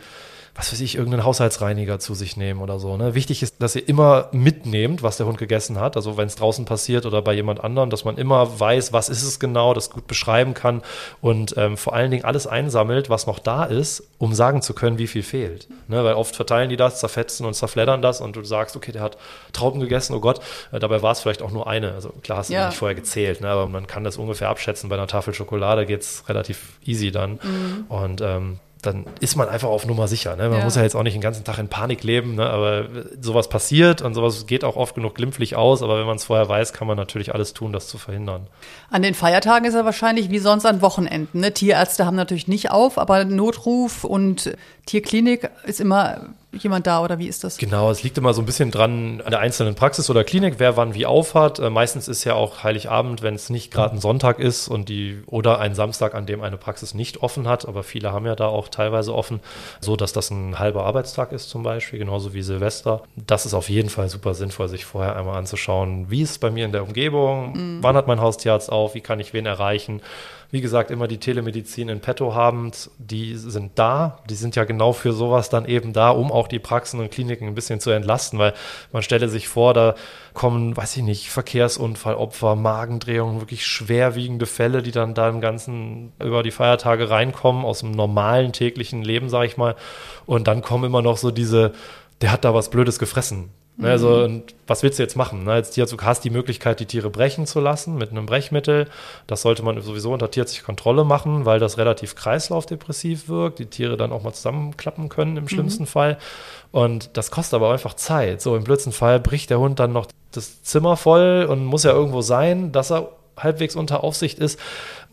C: was weiß ich, irgendeinen Haushaltsreiniger zu sich nehmen oder so. Ne? Wichtig ist, dass ihr immer mitnehmt, was der Hund gegessen hat. Also wenn es draußen passiert oder bei jemand anderem, dass man immer weiß, was ist es genau, das gut beschreiben kann und ähm, vor allen Dingen alles einsammelt, was noch da ist, um sagen zu können, wie viel fehlt. Ne? Weil oft verteilen die das, zerfetzen und zerfleddern das und du sagst, okay, der hat Trauben gegessen, oh Gott, äh, dabei war es vielleicht auch nur eine. Also klar hast du ja. nicht vorher gezählt, ne? aber man kann das ungefähr abschätzen. Bei einer Tafel Schokolade geht es relativ easy dann. Mhm. Und ähm, dann ist man einfach auf Nummer sicher. Ne? Man ja. muss ja jetzt auch nicht den ganzen Tag in Panik leben, ne? aber sowas passiert und sowas geht auch oft genug glimpflich aus, aber wenn man es vorher weiß, kann man natürlich alles tun, das zu verhindern.
B: An den Feiertagen ist er wahrscheinlich wie sonst an Wochenenden. Ne? Tierärzte haben natürlich nicht auf, aber Notruf und Tierklinik ist immer jemand da oder wie ist das?
C: Genau, es liegt immer so ein bisschen dran an der einzelnen Praxis oder Klinik, wer wann wie aufhat. Äh, meistens ist ja auch Heiligabend, wenn es nicht gerade ein Sonntag ist und die oder ein Samstag, an dem eine Praxis nicht offen hat, aber viele haben ja da auch teilweise offen, so dass das ein halber Arbeitstag ist zum Beispiel, genauso wie Silvester. Das ist auf jeden Fall super sinnvoll, sich vorher einmal anzuschauen, wie ist es bei mir in der Umgebung, mhm. wann hat mein Haustierarzt auf, wie kann ich wen erreichen wie gesagt, immer die Telemedizin in petto habend, die sind da, die sind ja genau für sowas dann eben da, um auch die Praxen und Kliniken ein bisschen zu entlasten, weil man stelle sich vor, da kommen, weiß ich nicht, Verkehrsunfallopfer, Magendrehungen, wirklich schwerwiegende Fälle, die dann da im Ganzen über die Feiertage reinkommen, aus dem normalen täglichen Leben, sag ich mal. Und dann kommen immer noch so diese, der hat da was Blödes gefressen. Ne, also, mhm. und was willst du jetzt machen? Ne? Als Tierzug hast du die Möglichkeit, die Tiere brechen zu lassen mit einem Brechmittel. Das sollte man sowieso unter tierärztlicher Kontrolle machen, weil das relativ kreislaufdepressiv wirkt, die Tiere dann auch mal zusammenklappen können im schlimmsten mhm. Fall. Und das kostet aber einfach Zeit. So im blödsten Fall bricht der Hund dann noch das Zimmer voll und muss ja irgendwo sein, dass er halbwegs unter Aufsicht ist.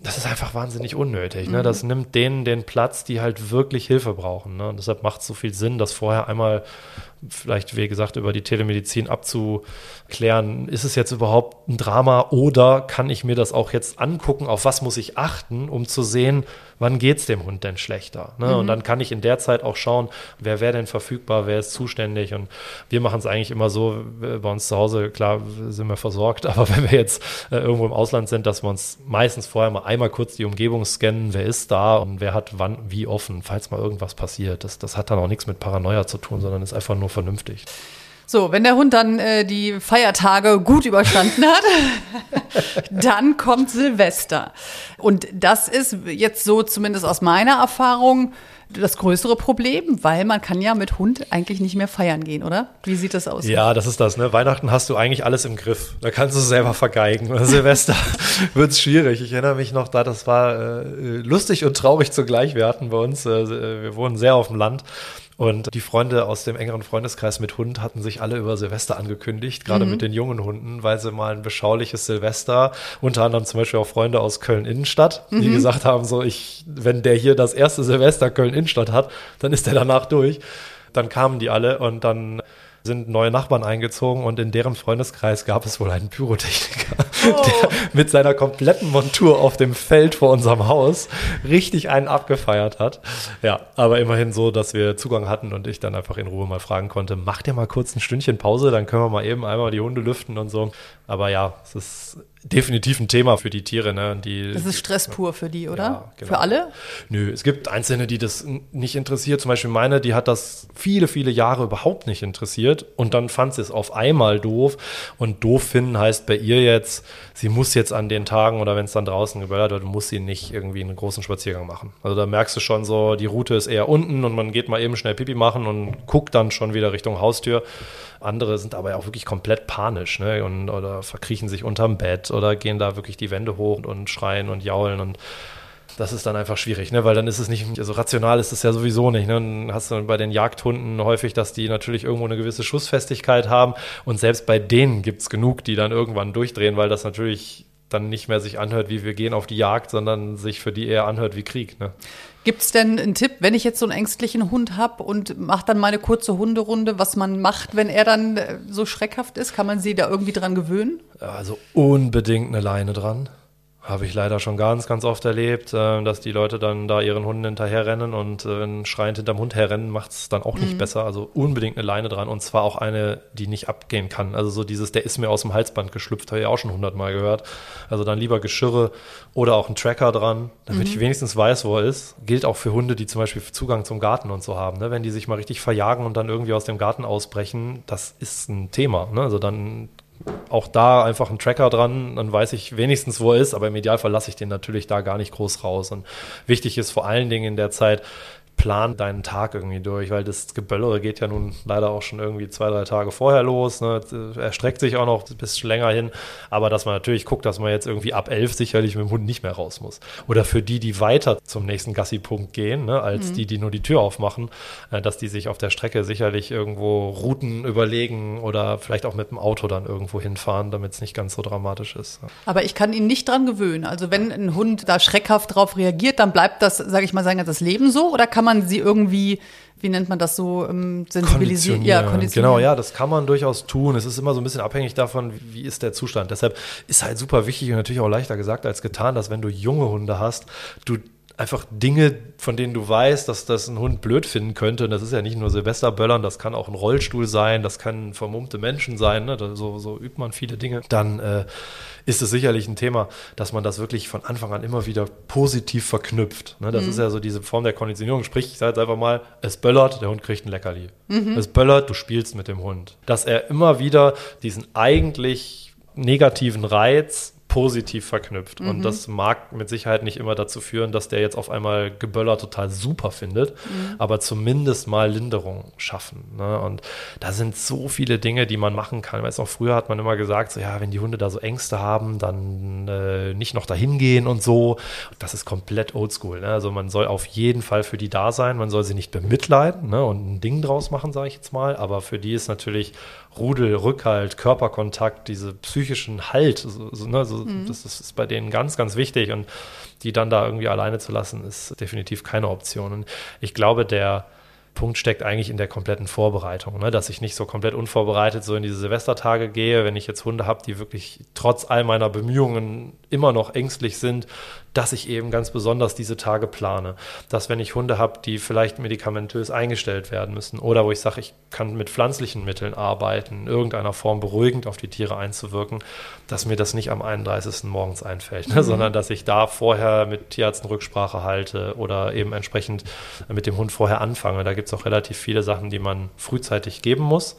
C: Das ist einfach wahnsinnig unnötig. Ne? Mhm. Das nimmt denen den Platz, die halt wirklich Hilfe brauchen. Ne? Und deshalb macht es so viel Sinn, das vorher einmal vielleicht, wie gesagt, über die Telemedizin abzuklären, ist es jetzt überhaupt ein Drama oder kann ich mir das auch jetzt angucken, auf was muss ich achten, um zu sehen, wann geht es dem Hund denn schlechter. Ne? Mhm. Und dann kann ich in der Zeit auch schauen, wer wäre denn verfügbar, wer ist zuständig. Und wir machen es eigentlich immer so, bei uns zu Hause, klar sind wir versorgt, (laughs) aber wenn wir jetzt äh, irgendwo im Ausland sind, dass wir uns meistens vorher mal einmal kurz die Umgebung scannen, wer ist da und wer hat wann wie offen, falls mal irgendwas passiert. Das, das hat dann auch nichts mit Paranoia zu tun, sondern ist einfach nur vernünftig.
B: So, wenn der Hund dann äh, die Feiertage gut überstanden hat, (laughs) dann kommt Silvester. Und das ist jetzt so zumindest aus meiner Erfahrung das größere Problem, weil man kann ja mit Hund eigentlich nicht mehr feiern gehen, oder? Wie sieht das aus?
C: Ja, das ist das. Ne? Weihnachten hast du eigentlich alles im Griff. Da kannst du selber vergeigen. (laughs) Silvester (laughs) wird es schwierig. Ich erinnere mich noch da, das war äh, lustig und traurig zugleich. Wir hatten bei uns, äh, wir wohnen sehr auf dem Land und die Freunde aus dem engeren Freundeskreis mit Hund hatten sich alle über Silvester angekündigt, gerade mhm. mit den jungen Hunden, weil sie mal ein beschauliches Silvester, unter anderem zum Beispiel auch Freunde aus Köln-Innenstadt, die mhm. gesagt haben, so ich, wenn der hier das erste Silvester Köln-Innenstadt hat, dann ist der danach durch. Dann kamen die alle und dann sind neue Nachbarn eingezogen und in deren Freundeskreis gab es wohl einen Pyrotechniker, oh. (laughs) der mit seiner kompletten Montur auf dem Feld vor unserem Haus richtig einen abgefeiert hat. Ja, aber immerhin so, dass wir Zugang hatten und ich dann einfach in Ruhe mal fragen konnte, macht ihr mal kurz ein Stündchen Pause, dann können wir mal eben einmal die Hunde lüften und so. Aber ja, es ist definitiv ein Thema für die Tiere. Ne? Die,
B: das ist Stress pur für die, oder? Ja, genau. Für alle?
C: Nö, es gibt Einzelne, die das nicht interessiert. Zum Beispiel meine, die hat das viele, viele Jahre überhaupt nicht interessiert und dann fand sie es auf einmal doof. Und doof finden heißt bei ihr jetzt, sie muss jetzt an den Tagen oder wenn es dann draußen geböllert wird, muss sie nicht irgendwie einen großen Spaziergang machen. Also da merkst du schon so, die Route ist eher unten und man geht mal eben schnell Pipi machen und guckt dann schon wieder Richtung Haustür. Andere sind aber auch wirklich komplett panisch ne? und, oder verkriechen sich unterm Bett oder gehen da wirklich die Wände hoch und schreien und jaulen und das ist dann einfach schwierig, ne? weil dann ist es nicht, also rational ist es ja sowieso nicht. Ne? Dann hast du bei den Jagdhunden häufig, dass die natürlich irgendwo eine gewisse Schussfestigkeit haben und selbst bei denen gibt es genug, die dann irgendwann durchdrehen, weil das natürlich dann nicht mehr sich anhört, wie wir gehen auf die Jagd, sondern sich für die eher anhört wie Krieg. Ne?
B: Gibt es denn einen Tipp, wenn ich jetzt so einen ängstlichen Hund habe und mache dann meine kurze Hunderunde, was man macht, wenn er dann äh, so schreckhaft ist? Kann man sie da irgendwie dran gewöhnen?
C: Also unbedingt eine Leine dran. Habe ich leider schon ganz, ganz oft erlebt, äh, dass die Leute dann da ihren Hunden hinterherrennen und äh, wenn schreiend hinterm Hund herrennen, macht es dann auch nicht mhm. besser. Also unbedingt eine Leine dran und zwar auch eine, die nicht abgehen kann. Also so dieses, der ist mir aus dem Halsband geschlüpft, habe ich auch schon hundertmal gehört. Also dann lieber Geschirre oder auch ein Tracker dran, damit mhm. ich wenigstens weiß, wo er ist. Gilt auch für Hunde, die zum Beispiel Zugang zum Garten und so haben. Ne? Wenn die sich mal richtig verjagen und dann irgendwie aus dem Garten ausbrechen, das ist ein Thema. Ne? Also dann auch da einfach einen Tracker dran, dann weiß ich wenigstens, wo er ist, aber im Idealfall lasse ich den natürlich da gar nicht groß raus. Und wichtig ist vor allen Dingen in der Zeit, plan deinen Tag irgendwie durch, weil das Geböllere geht ja nun leider auch schon irgendwie zwei, drei Tage vorher los. Ne? Erstreckt sich auch noch ein bisschen länger hin. Aber dass man natürlich guckt, dass man jetzt irgendwie ab elf sicherlich mit dem Hund nicht mehr raus muss. Oder für die, die weiter zum nächsten Gassi-Punkt gehen, ne? als mhm. die, die nur die Tür aufmachen, äh, dass die sich auf der Strecke sicherlich irgendwo Routen überlegen oder vielleicht auch mit dem Auto dann irgendwo hinfahren, damit es nicht ganz so dramatisch ist.
B: Aber ich kann ihn nicht dran gewöhnen. Also wenn ein Hund da schreckhaft drauf reagiert, dann bleibt das, sage ich mal, sein ganzes Leben so? Oder kann kann man sie irgendwie wie nennt man das so, ähm, sensibilisieren?
C: Ja, konditionieren. Genau, ja, das kann man durchaus tun. Es ist immer so ein bisschen abhängig davon, wie ist der Zustand. Deshalb ist halt super wichtig und natürlich auch leichter gesagt als getan, dass wenn du junge Hunde hast, du einfach Dinge, von denen du weißt, dass das ein Hund blöd finden könnte. Und das ist ja nicht nur Silvesterböllern, das kann auch ein Rollstuhl sein, das können vermummte Menschen sein. Ne? so, so übt man viele Dinge. Dann äh, ist es sicherlich ein Thema, dass man das wirklich von Anfang an immer wieder positiv verknüpft. Ne? Das mhm. ist ja so diese Form der Konditionierung. Sprich, ich sage jetzt einfach mal, es böllert, der Hund kriegt ein Leckerli. Mhm. Es böllert, du spielst mit dem Hund. Dass er immer wieder diesen eigentlich negativen Reiz positiv verknüpft. Mhm. Und das mag mit Sicherheit nicht immer dazu führen, dass der jetzt auf einmal Geböller total super findet, mhm. aber zumindest mal Linderung schaffen. Ne? Und da sind so viele Dinge, die man machen kann. Ich weiß noch, früher hat man immer gesagt, so ja, wenn die Hunde da so Ängste haben, dann äh, nicht noch dahin gehen und so. Das ist komplett oldschool. Ne? Also man soll auf jeden Fall für die da sein, man soll sie nicht bemitleiden ne? und ein Ding draus machen, sage ich jetzt mal. Aber für die ist natürlich Rudel, Rückhalt, Körperkontakt, diese psychischen Halt, so, so, ne, so, mhm. das, das, ist bei denen ganz, ganz wichtig und die dann da irgendwie alleine zu lassen, ist definitiv keine Option. Und ich glaube, der Punkt steckt eigentlich in der kompletten Vorbereitung, ne? dass ich nicht so komplett unvorbereitet so in diese Silvestertage gehe, wenn ich jetzt Hunde habe, die wirklich trotz all meiner Bemühungen immer noch ängstlich sind, dass ich eben ganz besonders diese Tage plane. Dass wenn ich Hunde habe, die vielleicht medikamentös eingestellt werden müssen oder wo ich sage, ich kann mit pflanzlichen Mitteln arbeiten, in irgendeiner Form beruhigend auf die Tiere einzuwirken, dass mir das nicht am 31. morgens einfällt, ne? mhm. sondern dass ich da vorher mit Tierärzten Rücksprache halte oder eben entsprechend mit dem Hund vorher anfange. Da gibt es auch relativ viele Sachen, die man frühzeitig geben muss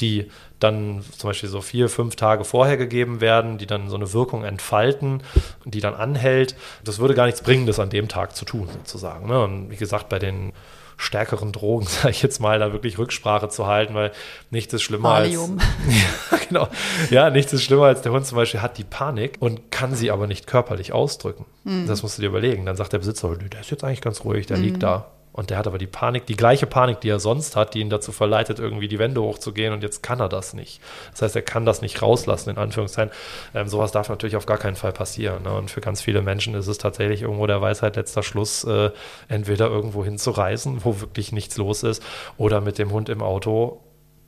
C: die dann zum Beispiel so vier, fünf Tage vorher gegeben werden, die dann so eine Wirkung entfalten, die dann anhält. Das würde gar nichts bringen, das an dem Tag zu tun, sozusagen. Ne? Und wie gesagt, bei den stärkeren Drogen, (laughs) sage ich jetzt mal, da wirklich Rücksprache zu halten, weil nichts ist schlimmer Valium. als (laughs) ja, genau, ja, nichts ist schlimmer als der Hund zum Beispiel hat die Panik und kann sie aber nicht körperlich ausdrücken. Mhm. Das musst du dir überlegen. Dann sagt der Besitzer, der ist jetzt eigentlich ganz ruhig, der mhm. liegt da. Und der hat aber die Panik, die gleiche Panik, die er sonst hat, die ihn dazu verleitet, irgendwie die Wände hochzugehen. Und jetzt kann er das nicht. Das heißt, er kann das nicht rauslassen, in Anführungszeichen. Ähm, sowas darf natürlich auf gar keinen Fall passieren. Ne? Und für ganz viele Menschen ist es tatsächlich irgendwo der Weisheit letzter Schluss, äh, entweder irgendwo hinzureisen, wo wirklich nichts los ist, oder mit dem Hund im Auto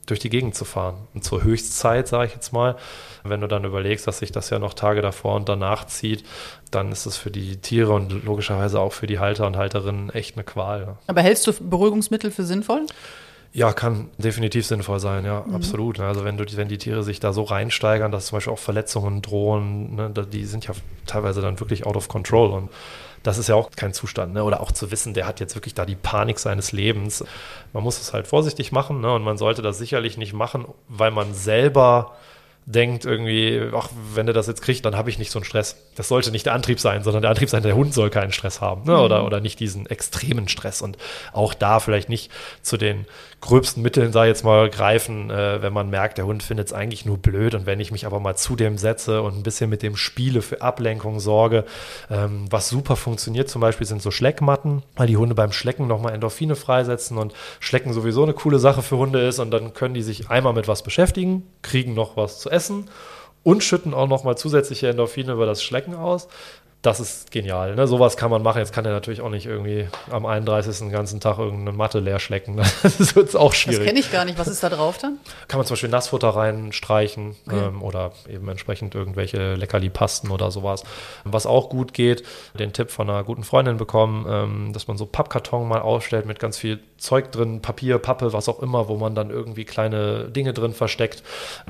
C: durch die Gegend zu fahren. Und zur Höchstzeit, sage ich jetzt mal, wenn du dann überlegst, dass sich das ja noch Tage davor und danach zieht, dann ist es für die Tiere und logischerweise auch für die Halter und Halterinnen echt eine Qual.
B: Aber hältst du Beruhigungsmittel für sinnvoll?
C: Ja, kann definitiv sinnvoll sein, ja, mhm. absolut. Also wenn du, wenn die Tiere sich da so reinsteigern, dass zum Beispiel auch Verletzungen drohen, ne, die sind ja teilweise dann wirklich out of control und das ist ja auch kein Zustand. Ne? Oder auch zu wissen, der hat jetzt wirklich da die Panik seines Lebens. Man muss es halt vorsichtig machen ne? und man sollte das sicherlich nicht machen, weil man selber denkt irgendwie, ach, wenn er das jetzt kriegt, dann habe ich nicht so einen Stress. Das sollte nicht der Antrieb sein, sondern der Antrieb sein, der Hund soll keinen Stress haben ne? oder, mhm. oder nicht diesen extremen Stress und auch da vielleicht nicht zu den gröbsten Mitteln, ich jetzt mal, greifen, äh, wenn man merkt, der Hund findet es eigentlich nur blöd. Und wenn ich mich aber mal zu dem setze und ein bisschen mit dem spiele, für Ablenkung sorge, ähm, was super funktioniert zum Beispiel sind so Schleckmatten, weil die Hunde beim Schlecken nochmal Endorphine freisetzen und Schlecken sowieso eine coole Sache für Hunde ist. Und dann können die sich einmal mit was beschäftigen, kriegen noch was zu essen und schütten auch nochmal zusätzliche Endorphine über das Schlecken aus das ist genial. Ne? Sowas kann man machen. Jetzt kann er natürlich auch nicht irgendwie am 31. den ganzen Tag irgendeine Matte leer schlecken. (laughs) Das ist jetzt auch schwierig. Das
B: kenne ich gar nicht. Was ist da drauf dann?
C: Kann man zum Beispiel Nassfutter reinstreichen okay. ähm, oder eben entsprechend irgendwelche Leckerli-Pasten oder sowas. Was auch gut geht, den Tipp von einer guten Freundin bekommen, ähm, dass man so Pappkarton mal ausstellt mit ganz viel Zeug drin, Papier, Pappe, was auch immer, wo man dann irgendwie kleine Dinge drin versteckt.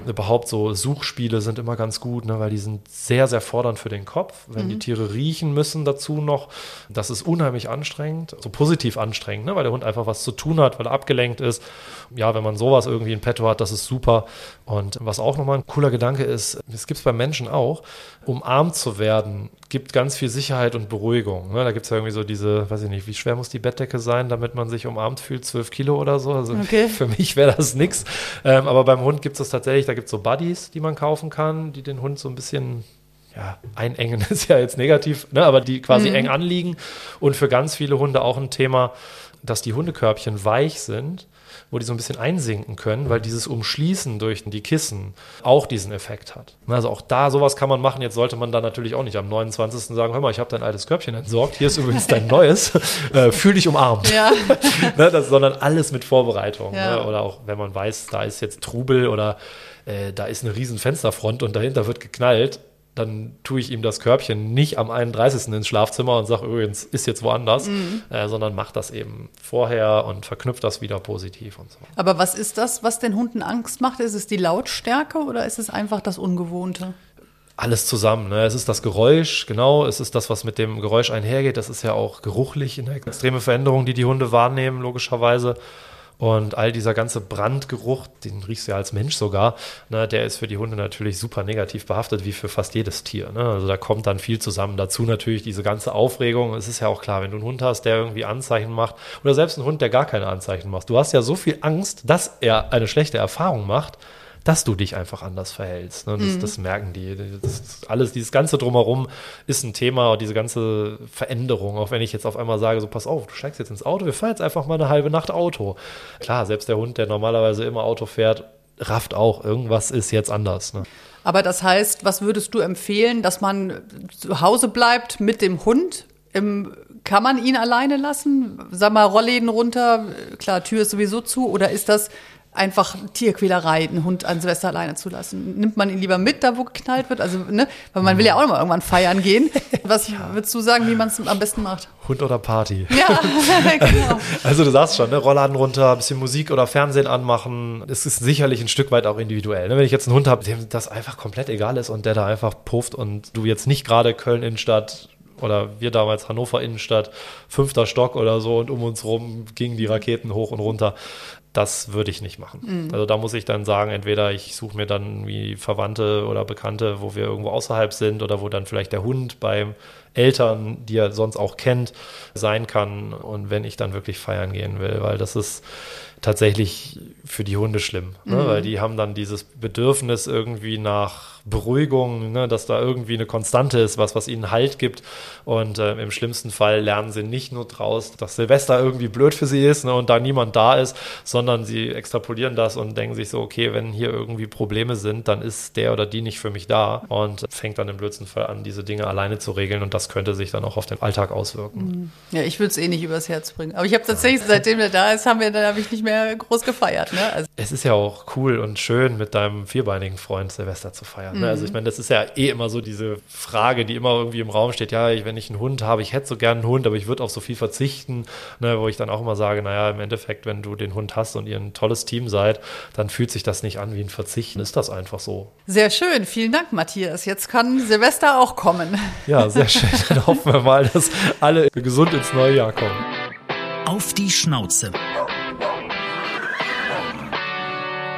C: Überhaupt so Suchspiele sind immer ganz gut, ne, weil die sind sehr, sehr fordernd für den Kopf. Wenn mhm. die Tiere riechen müssen dazu noch, das ist unheimlich anstrengend, so positiv anstrengend, ne, weil der Hund einfach was zu tun hat, weil er abgelenkt ist. Ja, wenn man sowas irgendwie in petto hat, das ist super. Und was auch nochmal ein cooler Gedanke ist, das gibt es bei Menschen auch, umarmt zu werden, gibt ganz viel Sicherheit und Beruhigung. Ne? Da gibt es ja irgendwie so diese, weiß ich nicht, wie schwer muss die Bettdecke sein, damit man sich umarmt fühlt, zwölf Kilo oder so. Also okay. (laughs) für mich wäre das nichts. Ähm, aber beim Hund gibt es das tatsächlich, da gibt es so Buddies, die man kaufen kann, die den Hund so ein bisschen ja, einengen (laughs) ist ja jetzt negativ, ne, aber die quasi mhm. eng anliegen. Und für ganz viele Hunde auch ein Thema, dass die Hundekörbchen weich sind, wo die so ein bisschen einsinken können, weil dieses Umschließen durch die Kissen auch diesen Effekt hat. Also auch da, sowas kann man machen. Jetzt sollte man dann natürlich auch nicht am 29. sagen, hör mal, ich habe dein altes Körbchen entsorgt, hier ist übrigens dein (laughs) neues, äh, fühl dich umarmt. Ja. (laughs) ne, das, sondern alles mit Vorbereitung. Ja. Ne? Oder auch, wenn man weiß, da ist jetzt Trubel oder äh, da ist eine riesen Fensterfront und dahinter wird geknallt, dann tue ich ihm das Körbchen nicht am 31. ins Schlafzimmer und sage übrigens, ist jetzt woanders, mhm. äh, sondern macht das eben vorher und verknüpft das wieder positiv und so.
B: Aber was ist das, was den Hunden Angst macht? Ist es die Lautstärke oder ist es einfach das Ungewohnte?
C: Alles zusammen. Ne? Es ist das Geräusch, genau. Es ist das, was mit dem Geräusch einhergeht. Das ist ja auch geruchlich eine extreme Veränderung, die die Hunde wahrnehmen, logischerweise. Und all dieser ganze Brandgeruch, den riechst du ja als Mensch sogar, ne, der ist für die Hunde natürlich super negativ behaftet, wie für fast jedes Tier. Ne? Also da kommt dann viel zusammen. Dazu natürlich diese ganze Aufregung. Es ist ja auch klar, wenn du einen Hund hast, der irgendwie Anzeichen macht, oder selbst einen Hund, der gar keine Anzeichen macht. Du hast ja so viel Angst, dass er eine schlechte Erfahrung macht, dass du dich einfach anders verhältst. Ne? Das, mhm. das, merken die. Das alles, dieses ganze drumherum ist ein Thema und diese ganze Veränderung. Auch wenn ich jetzt auf einmal sage, so pass auf, du steigst jetzt ins Auto, wir fahren jetzt einfach mal eine halbe Nacht Auto. Klar, selbst der Hund, der normalerweise immer Auto fährt, rafft auch, irgendwas ist jetzt anders. Ne?
B: Aber das heißt, was würdest du empfehlen, dass man zu Hause bleibt mit dem Hund? Im, kann man ihn alleine lassen? Sag mal, Rollläden runter, klar, Tür ist sowieso zu, oder ist das einfach Tierquälerei, einen Hund an Silvester alleine zu lassen. Nimmt man ihn lieber mit, da wo geknallt wird? Also, ne, weil man will ja auch mal irgendwann feiern gehen. (laughs) Was ja. würdest du sagen, wie man es am besten macht?
C: Hund oder Party? Ja, (laughs) genau. Also du sagst schon, ne, Rollladen runter, ein bisschen Musik oder Fernsehen anmachen. Es ist sicherlich ein Stück weit auch individuell. Ne? Wenn ich jetzt einen Hund habe, dem das einfach komplett egal ist und der da einfach pufft und du jetzt nicht gerade Köln Innenstadt oder wir damals Hannover Innenstadt, fünfter Stock oder so und um uns rum gingen die Raketen hoch und runter das würde ich nicht machen. Mhm. Also da muss ich dann sagen, entweder ich suche mir dann wie Verwandte oder Bekannte, wo wir irgendwo außerhalb sind oder wo dann vielleicht der Hund beim Eltern, die er sonst auch kennt, sein kann. Und wenn ich dann wirklich feiern gehen will, weil das ist tatsächlich für die Hunde schlimm, ne? mhm. weil die haben dann dieses Bedürfnis irgendwie nach Beruhigung, ne? dass da irgendwie eine Konstante ist, was, was ihnen Halt gibt. Und äh, im schlimmsten Fall lernen sie nicht nur draus, dass Silvester irgendwie blöd für sie ist ne? und da niemand da ist, sondern sie extrapolieren das und denken sich so, okay, wenn hier irgendwie Probleme sind, dann ist der oder die nicht für mich da und fängt dann im blödsten Fall an, diese Dinge alleine zu regeln und das könnte sich dann auch auf den Alltag auswirken.
B: Mhm. Ja, ich würde es eh nicht übers Herz bringen. Aber ich habe tatsächlich, seitdem er da ist, haben wir, da habe ich nicht mehr groß gefeiert. Ne?
C: Also es ist ja auch cool und schön, mit deinem vierbeinigen Freund Silvester zu feiern. Mhm. Ne? Also ich mhm. meine, das ist ja eh immer so diese Frage, die immer irgendwie im Raum steht. Ja, wenn ich einen Hund habe, ich hätte so gern einen Hund, aber ich würde auf so viel verzichten. Ne? Wo ich dann auch immer sage, naja, im Endeffekt, wenn du den Hund hast und ihr ein tolles Team seid, dann fühlt sich das nicht an wie ein Verzichten. Ist das einfach so.
B: Sehr schön. Vielen Dank, Matthias. Jetzt kann Silvester auch kommen.
C: Ja, sehr schön. (laughs) Dann hoffen wir mal, dass alle gesund ins neue Jahr kommen.
A: Auf die Schnauze.